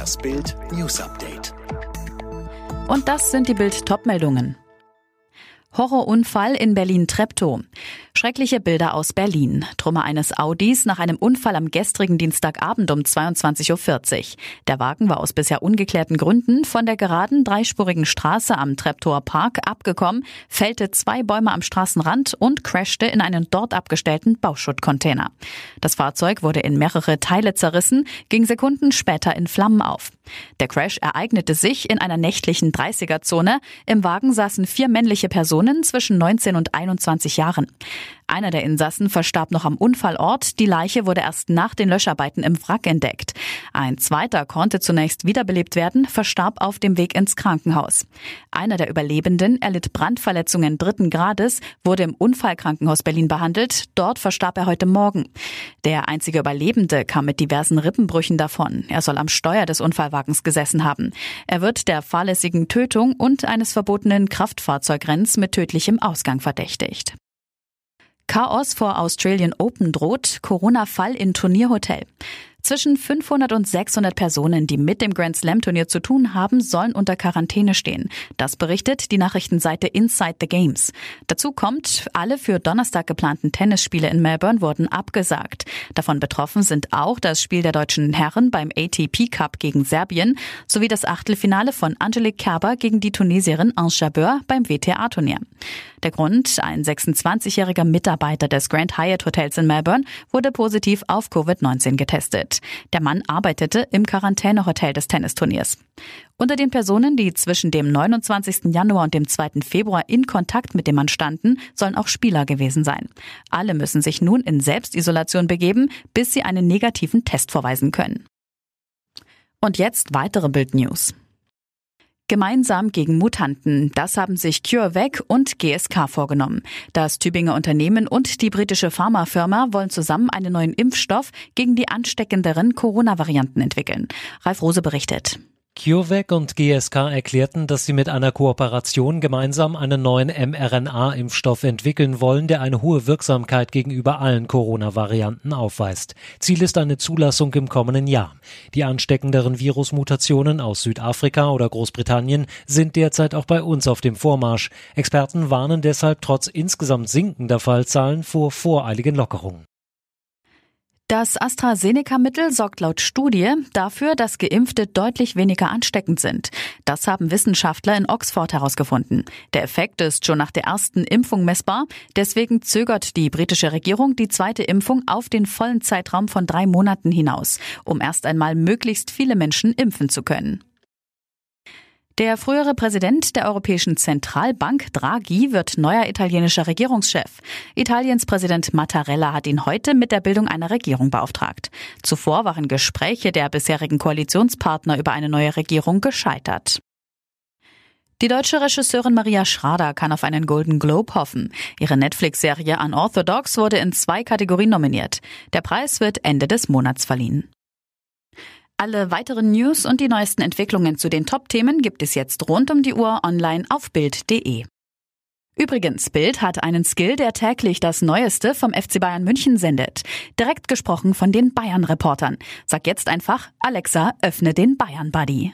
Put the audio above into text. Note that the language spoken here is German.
Das Bild News Update. Und das sind die Bild Topmeldungen. Horrorunfall in Berlin-Treptow. Schreckliche Bilder aus Berlin. Trümmer eines Audis nach einem Unfall am gestrigen Dienstagabend um 22.40 Uhr. Der Wagen war aus bisher ungeklärten Gründen von der geraden dreispurigen Straße am Treptower Park abgekommen, fällte zwei Bäume am Straßenrand und crashte in einen dort abgestellten Bauschuttcontainer. Das Fahrzeug wurde in mehrere Teile zerrissen, ging Sekunden später in Flammen auf. Der Crash ereignete sich in einer nächtlichen 30er-Zone. Im Wagen saßen vier männliche Personen zwischen 19 und 21 Jahren. Einer der Insassen verstarb noch am Unfallort. Die Leiche wurde erst nach den Löscharbeiten im Wrack entdeckt. Ein zweiter konnte zunächst wiederbelebt werden, verstarb auf dem Weg ins Krankenhaus. Einer der Überlebenden erlitt Brandverletzungen dritten Grades, wurde im Unfallkrankenhaus Berlin behandelt. Dort verstarb er heute Morgen. Der einzige Überlebende kam mit diversen Rippenbrüchen davon. Er soll am Steuer des Unfallwagens gesessen haben. Er wird der fahrlässigen Tötung und eines verbotenen Kraftfahrzeugrenns mit tödlichem Ausgang verdächtigt. Chaos vor Australian Open droht, Corona-Fall in Turnierhotel. Zwischen 500 und 600 Personen, die mit dem Grand Slam Turnier zu tun haben, sollen unter Quarantäne stehen. Das berichtet die Nachrichtenseite Inside the Games. Dazu kommt, alle für Donnerstag geplanten Tennisspiele in Melbourne wurden abgesagt. Davon betroffen sind auch das Spiel der deutschen Herren beim ATP Cup gegen Serbien sowie das Achtelfinale von Angelique Kerber gegen die Tunesierin Ange Jabeur beim WTA-Turnier. Der Grund, ein 26-jähriger Mitarbeiter des Grand Hyatt Hotels in Melbourne wurde positiv auf Covid-19 getestet. Der Mann arbeitete im Quarantänehotel des Tennisturniers. Unter den Personen, die zwischen dem 29. Januar und dem 2. Februar in Kontakt mit dem Mann standen, sollen auch Spieler gewesen sein. Alle müssen sich nun in Selbstisolation begeben, bis sie einen negativen Test vorweisen können. Und jetzt weitere Bild News. Gemeinsam gegen Mutanten. Das haben sich CureVac und GSK vorgenommen. Das Tübinger Unternehmen und die britische Pharmafirma wollen zusammen einen neuen Impfstoff gegen die ansteckenderen Corona-Varianten entwickeln. Ralf Rose berichtet. CureVac und GSK erklärten, dass sie mit einer Kooperation gemeinsam einen neuen mRNA-Impfstoff entwickeln wollen, der eine hohe Wirksamkeit gegenüber allen Corona-Varianten aufweist. Ziel ist eine Zulassung im kommenden Jahr. Die ansteckenderen Virusmutationen aus Südafrika oder Großbritannien sind derzeit auch bei uns auf dem Vormarsch. Experten warnen deshalb trotz insgesamt sinkender Fallzahlen vor voreiligen Lockerungen. Das AstraZeneca-Mittel sorgt laut Studie dafür, dass Geimpfte deutlich weniger ansteckend sind. Das haben Wissenschaftler in Oxford herausgefunden. Der Effekt ist schon nach der ersten Impfung messbar. Deswegen zögert die britische Regierung die zweite Impfung auf den vollen Zeitraum von drei Monaten hinaus, um erst einmal möglichst viele Menschen impfen zu können. Der frühere Präsident der Europäischen Zentralbank Draghi wird neuer italienischer Regierungschef. Italiens Präsident Mattarella hat ihn heute mit der Bildung einer Regierung beauftragt. Zuvor waren Gespräche der bisherigen Koalitionspartner über eine neue Regierung gescheitert. Die deutsche Regisseurin Maria Schrader kann auf einen Golden Globe hoffen. Ihre Netflix-Serie Unorthodox wurde in zwei Kategorien nominiert. Der Preis wird Ende des Monats verliehen. Alle weiteren News und die neuesten Entwicklungen zu den Top-Themen gibt es jetzt rund um die Uhr online auf Bild.de. Übrigens, Bild hat einen Skill, der täglich das Neueste vom FC Bayern München sendet. Direkt gesprochen von den Bayern-Reportern. Sag jetzt einfach, Alexa, öffne den Bayern-Buddy.